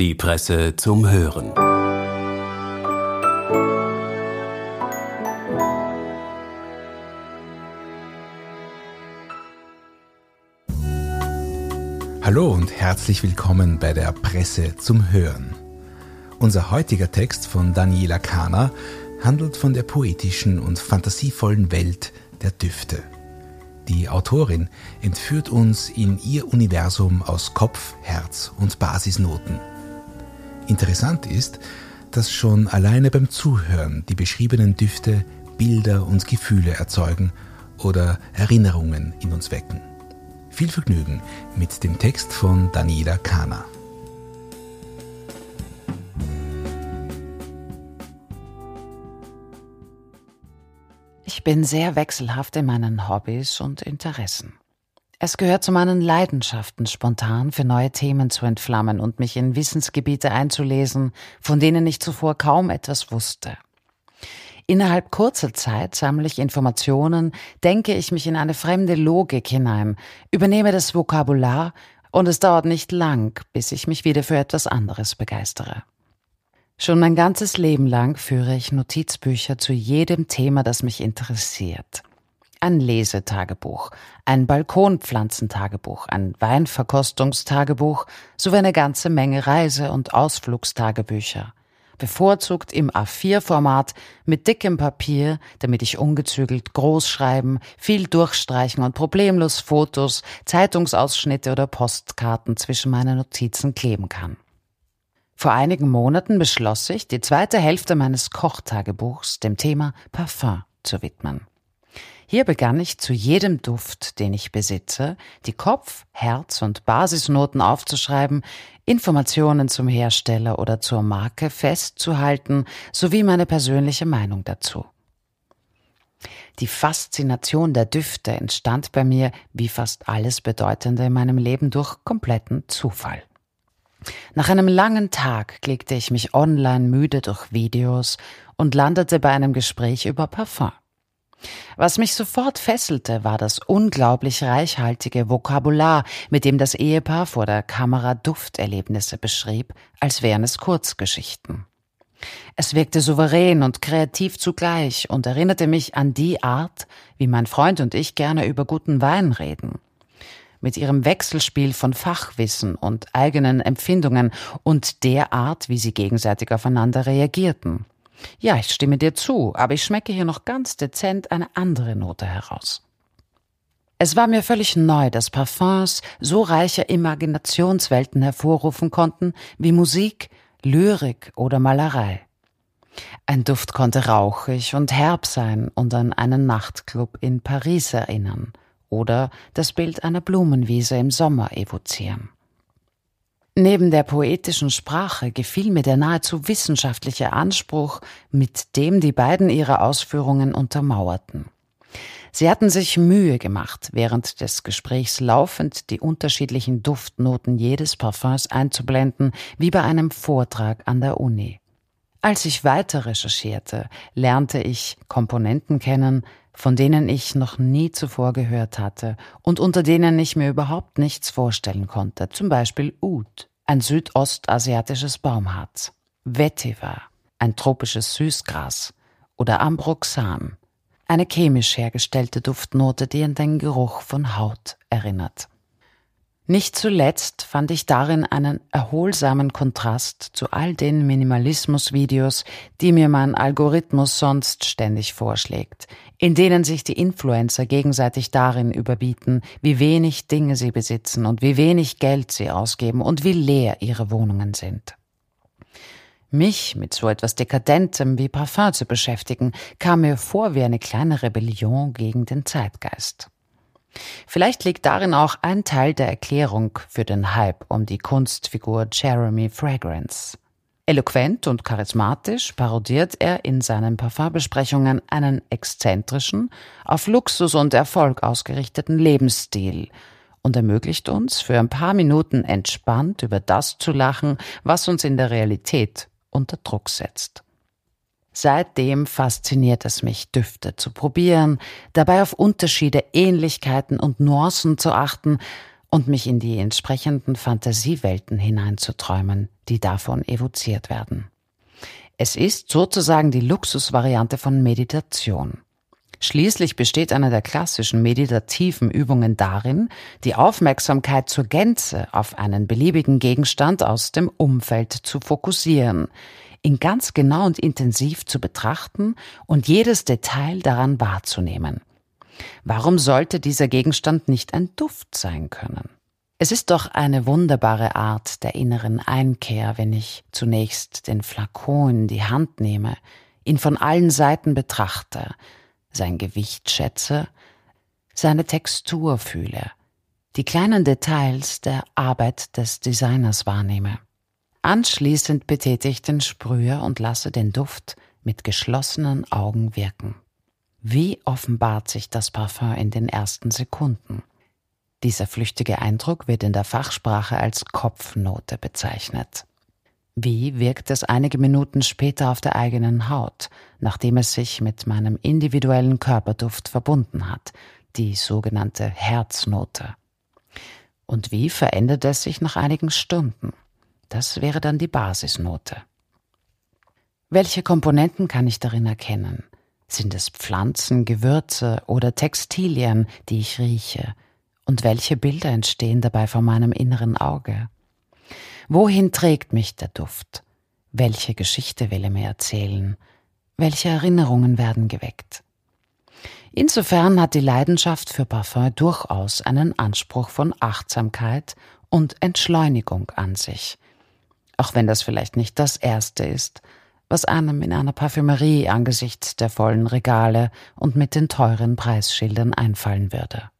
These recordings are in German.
Die Presse zum Hören. Hallo und herzlich willkommen bei der Presse zum Hören. Unser heutiger Text von Daniela Kahner handelt von der poetischen und fantasievollen Welt der Düfte. Die Autorin entführt uns in ihr Universum aus Kopf, Herz und Basisnoten. Interessant ist, dass schon alleine beim Zuhören die beschriebenen Düfte Bilder und Gefühle erzeugen oder Erinnerungen in uns wecken. Viel Vergnügen mit dem Text von Daniela Kahner. Ich bin sehr wechselhaft in meinen Hobbys und Interessen. Es gehört zu meinen Leidenschaften, spontan für neue Themen zu entflammen und mich in Wissensgebiete einzulesen, von denen ich zuvor kaum etwas wusste. Innerhalb kurzer Zeit sammle ich Informationen, denke ich mich in eine fremde Logik hinein, übernehme das Vokabular und es dauert nicht lang, bis ich mich wieder für etwas anderes begeistere. Schon mein ganzes Leben lang führe ich Notizbücher zu jedem Thema, das mich interessiert. Ein Lesetagebuch, ein Balkonpflanzentagebuch, ein Weinverkostungstagebuch sowie eine ganze Menge Reise- und Ausflugstagebücher. Bevorzugt im A4-Format mit dickem Papier, damit ich ungezügelt groß schreiben, viel durchstreichen und problemlos Fotos, Zeitungsausschnitte oder Postkarten zwischen meine Notizen kleben kann. Vor einigen Monaten beschloss ich, die zweite Hälfte meines Kochtagebuchs dem Thema Parfum zu widmen. Hier begann ich zu jedem Duft, den ich besitze, die Kopf-, Herz- und Basisnoten aufzuschreiben, Informationen zum Hersteller oder zur Marke festzuhalten, sowie meine persönliche Meinung dazu. Die Faszination der Düfte entstand bei mir, wie fast alles Bedeutende in meinem Leben, durch kompletten Zufall. Nach einem langen Tag klickte ich mich online müde durch Videos und landete bei einem Gespräch über Parfum. Was mich sofort fesselte, war das unglaublich reichhaltige Vokabular, mit dem das Ehepaar vor der Kamera Dufterlebnisse beschrieb, als wären es Kurzgeschichten. Es wirkte souverän und kreativ zugleich und erinnerte mich an die Art, wie mein Freund und ich gerne über guten Wein reden mit ihrem Wechselspiel von Fachwissen und eigenen Empfindungen und der Art, wie sie gegenseitig aufeinander reagierten. Ja, ich stimme dir zu, aber ich schmecke hier noch ganz dezent eine andere Note heraus. Es war mir völlig neu, dass Parfums so reiche Imaginationswelten hervorrufen konnten wie Musik, Lyrik oder Malerei. Ein Duft konnte rauchig und herb sein und an einen Nachtclub in Paris erinnern – oder das Bild einer Blumenwiese im Sommer evozieren. Neben der poetischen Sprache gefiel mir der nahezu wissenschaftliche Anspruch, mit dem die beiden ihre Ausführungen untermauerten. Sie hatten sich Mühe gemacht, während des Gesprächs laufend die unterschiedlichen Duftnoten jedes Parfums einzublenden, wie bei einem Vortrag an der Uni. Als ich weiter recherchierte, lernte ich Komponenten kennen, von denen ich noch nie zuvor gehört hatte und unter denen ich mir überhaupt nichts vorstellen konnte, zum Beispiel Oud, ein südostasiatisches Baumharz, Vetiver, ein tropisches Süßgras. Oder Ambroxan, eine chemisch hergestellte Duftnote, die an den Geruch von Haut erinnert. Nicht zuletzt fand ich darin einen erholsamen Kontrast zu all den Minimalismus-Videos, die mir mein Algorithmus sonst ständig vorschlägt, in denen sich die Influencer gegenseitig darin überbieten, wie wenig Dinge sie besitzen und wie wenig Geld sie ausgeben und wie leer ihre Wohnungen sind. Mich mit so etwas Dekadentem wie Parfum zu beschäftigen, kam mir vor wie eine kleine Rebellion gegen den Zeitgeist. Vielleicht liegt darin auch ein Teil der Erklärung für den Hype um die Kunstfigur Jeremy Fragrance. Eloquent und charismatisch parodiert er in seinen Parfumbesprechungen einen exzentrischen, auf Luxus und Erfolg ausgerichteten Lebensstil und ermöglicht uns, für ein paar Minuten entspannt über das zu lachen, was uns in der Realität unter Druck setzt. Seitdem fasziniert es mich, Düfte zu probieren, dabei auf Unterschiede, Ähnlichkeiten und Nuancen zu achten und mich in die entsprechenden Fantasiewelten hineinzuträumen, die davon evoziert werden. Es ist sozusagen die Luxusvariante von Meditation. Schließlich besteht eine der klassischen meditativen Übungen darin, die Aufmerksamkeit zur Gänze auf einen beliebigen Gegenstand aus dem Umfeld zu fokussieren, ihn ganz genau und intensiv zu betrachten und jedes Detail daran wahrzunehmen. Warum sollte dieser Gegenstand nicht ein Duft sein können? Es ist doch eine wunderbare Art der inneren Einkehr, wenn ich zunächst den Flakon in die Hand nehme, ihn von allen Seiten betrachte, sein Gewicht schätze, seine Textur fühle, die kleinen Details der Arbeit des Designers wahrnehme. Anschließend betätige ich den Sprüher und lasse den Duft mit geschlossenen Augen wirken. Wie offenbart sich das Parfum in den ersten Sekunden? Dieser flüchtige Eindruck wird in der Fachsprache als Kopfnote bezeichnet. Wie wirkt es einige Minuten später auf der eigenen Haut, nachdem es sich mit meinem individuellen Körperduft verbunden hat, die sogenannte Herznote? Und wie verändert es sich nach einigen Stunden? Das wäre dann die Basisnote. Welche Komponenten kann ich darin erkennen? Sind es Pflanzen, Gewürze oder Textilien, die ich rieche? Und welche Bilder entstehen dabei vor meinem inneren Auge? Wohin trägt mich der Duft? Welche Geschichte will er mir erzählen? Welche Erinnerungen werden geweckt? Insofern hat die Leidenschaft für Parfum durchaus einen Anspruch von Achtsamkeit und Entschleunigung an sich. Auch wenn das vielleicht nicht das Erste ist, was einem in einer Parfümerie angesichts der vollen Regale und mit den teuren Preisschildern einfallen würde.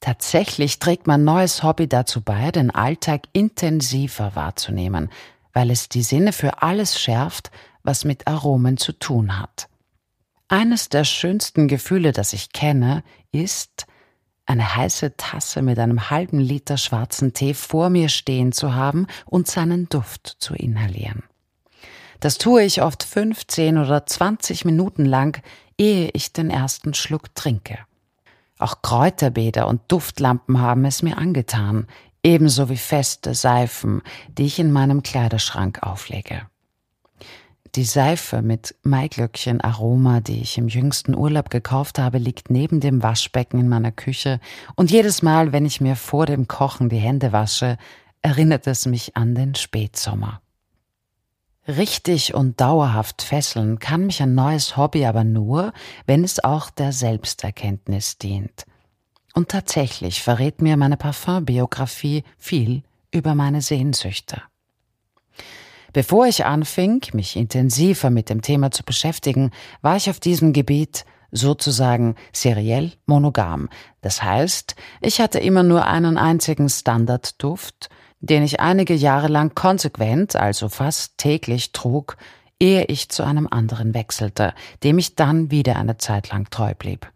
Tatsächlich trägt mein neues Hobby dazu bei, den Alltag intensiver wahrzunehmen, weil es die Sinne für alles schärft, was mit Aromen zu tun hat. Eines der schönsten Gefühle, das ich kenne, ist, eine heiße Tasse mit einem halben Liter schwarzen Tee vor mir stehen zu haben und seinen Duft zu inhalieren. Das tue ich oft 15 oder 20 Minuten lang, ehe ich den ersten Schluck trinke. Auch Kräuterbäder und Duftlampen haben es mir angetan, ebenso wie feste Seifen, die ich in meinem Kleiderschrank auflege. Die Seife mit Maiglöckchen Aroma, die ich im jüngsten Urlaub gekauft habe, liegt neben dem Waschbecken in meiner Küche, und jedes Mal, wenn ich mir vor dem Kochen die Hände wasche, erinnert es mich an den Spätsommer. Richtig und dauerhaft fesseln kann mich ein neues Hobby aber nur, wenn es auch der Selbsterkenntnis dient. Und tatsächlich verrät mir meine Parfumbiografie viel über meine Sehnsüchte. Bevor ich anfing, mich intensiver mit dem Thema zu beschäftigen, war ich auf diesem Gebiet sozusagen seriell monogam. Das heißt, ich hatte immer nur einen einzigen Standardduft, den ich einige Jahre lang konsequent, also fast täglich trug, ehe ich zu einem anderen wechselte, dem ich dann wieder eine Zeit lang treu blieb.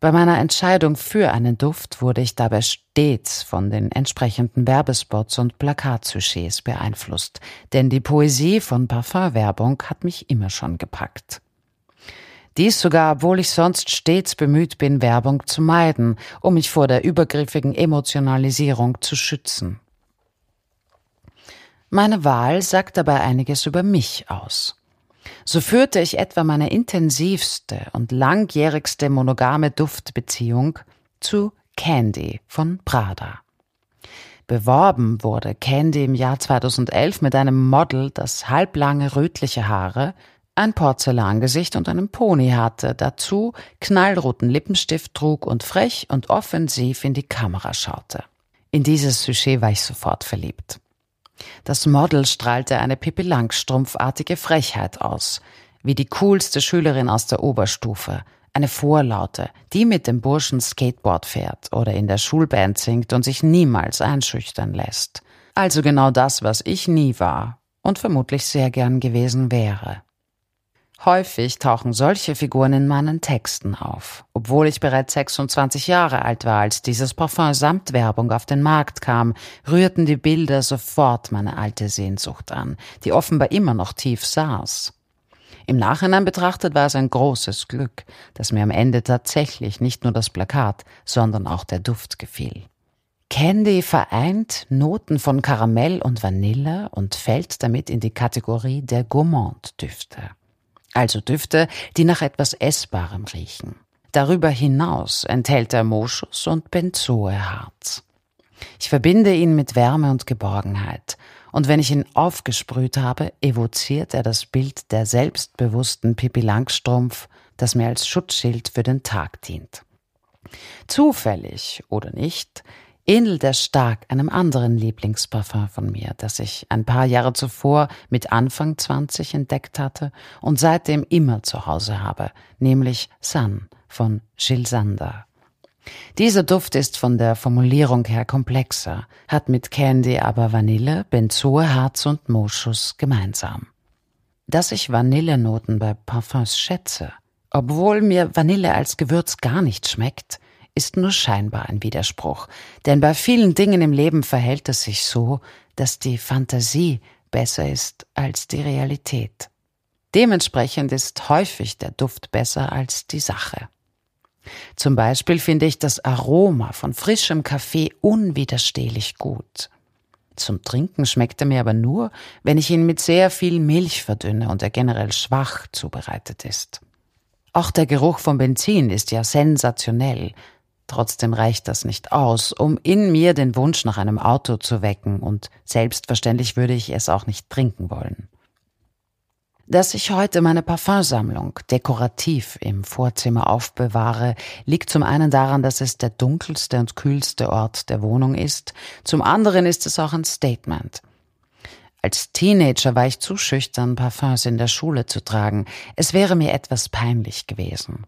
Bei meiner Entscheidung für einen Duft wurde ich dabei stets von den entsprechenden Werbespots und Plakatsujets beeinflusst, denn die Poesie von Parfumwerbung hat mich immer schon gepackt. Dies sogar, obwohl ich sonst stets bemüht bin, Werbung zu meiden, um mich vor der übergriffigen Emotionalisierung zu schützen. Meine Wahl sagt dabei einiges über mich aus. So führte ich etwa meine intensivste und langjährigste monogame Duftbeziehung zu Candy von Prada. Beworben wurde Candy im Jahr 2011 mit einem Model, das halblange rötliche Haare, ein Porzellangesicht und einen Pony hatte, dazu knallroten Lippenstift trug und frech und offensiv in die Kamera schaute. In dieses Sujet war ich sofort verliebt. Das Model strahlte eine Pippi Langstrumpfartige Frechheit aus, wie die coolste Schülerin aus der Oberstufe, eine Vorlaute, die mit dem Burschen Skateboard fährt oder in der Schulband singt und sich niemals einschüchtern lässt. Also genau das, was ich nie war und vermutlich sehr gern gewesen wäre. Häufig tauchen solche Figuren in meinen Texten auf. Obwohl ich bereits 26 Jahre alt war, als dieses Parfum samt Werbung auf den Markt kam, rührten die Bilder sofort meine alte Sehnsucht an, die offenbar immer noch tief saß. Im Nachhinein betrachtet war es ein großes Glück, dass mir am Ende tatsächlich nicht nur das Plakat, sondern auch der Duft gefiel. Candy vereint Noten von Karamell und Vanille und fällt damit in die Kategorie der Gourmand-Düfte. Also Düfte, die nach etwas Essbarem riechen. Darüber hinaus enthält er Moschus und Benzoeharz. Ich verbinde ihn mit Wärme und Geborgenheit. Und wenn ich ihn aufgesprüht habe, evoziert er das Bild der selbstbewussten Pippi Langstrumpf, das mir als Schutzschild für den Tag dient. Zufällig oder nicht, ähnelt er stark einem anderen Lieblingsparfum von mir, das ich ein paar Jahre zuvor mit Anfang 20 entdeckt hatte und seitdem immer zu Hause habe, nämlich Sun von Gilles Sander. Dieser Duft ist von der Formulierung her komplexer, hat mit Candy aber Vanille, Benzoeharz und Moschus gemeinsam. Dass ich Vanillenoten bei Parfums schätze, obwohl mir Vanille als Gewürz gar nicht schmeckt, ist nur scheinbar ein Widerspruch, denn bei vielen Dingen im Leben verhält es sich so, dass die Fantasie besser ist als die Realität. Dementsprechend ist häufig der Duft besser als die Sache. Zum Beispiel finde ich das Aroma von frischem Kaffee unwiderstehlich gut. Zum Trinken schmeckt er mir aber nur, wenn ich ihn mit sehr viel Milch verdünne und er generell schwach zubereitet ist. Auch der Geruch von Benzin ist ja sensationell, Trotzdem reicht das nicht aus, um in mir den Wunsch nach einem Auto zu wecken, und selbstverständlich würde ich es auch nicht trinken wollen. Dass ich heute meine Parfumsammlung dekorativ im Vorzimmer aufbewahre, liegt zum einen daran, dass es der dunkelste und kühlste Ort der Wohnung ist, zum anderen ist es auch ein Statement. Als Teenager war ich zu schüchtern, Parfums in der Schule zu tragen. Es wäre mir etwas peinlich gewesen.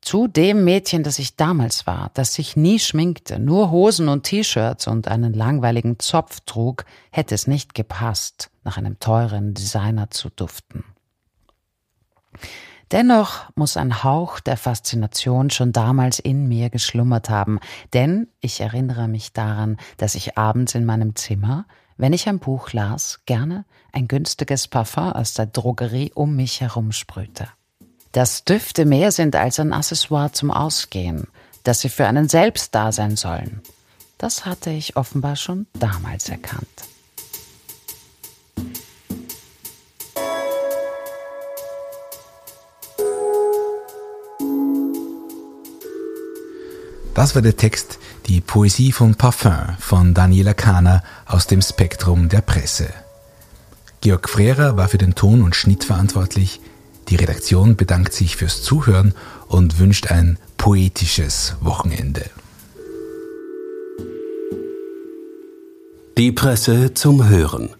Zu dem Mädchen, das ich damals war, das sich nie schminkte, nur Hosen und T-Shirts und einen langweiligen Zopf trug, hätte es nicht gepasst, nach einem teuren Designer zu duften. Dennoch muss ein Hauch der Faszination schon damals in mir geschlummert haben, denn ich erinnere mich daran, dass ich abends in meinem Zimmer, wenn ich ein Buch las, gerne ein günstiges Parfum aus der Drogerie um mich herum sprühte dass Düfte mehr sind als ein Accessoire zum Ausgehen, dass sie für einen selbst da sein sollen. Das hatte ich offenbar schon damals erkannt. Das war der Text Die Poesie von Parfum von Daniela Kahner aus dem Spektrum der Presse. Georg Frehrer war für den Ton und Schnitt verantwortlich. Die Redaktion bedankt sich fürs Zuhören und wünscht ein poetisches Wochenende. Die Presse zum Hören.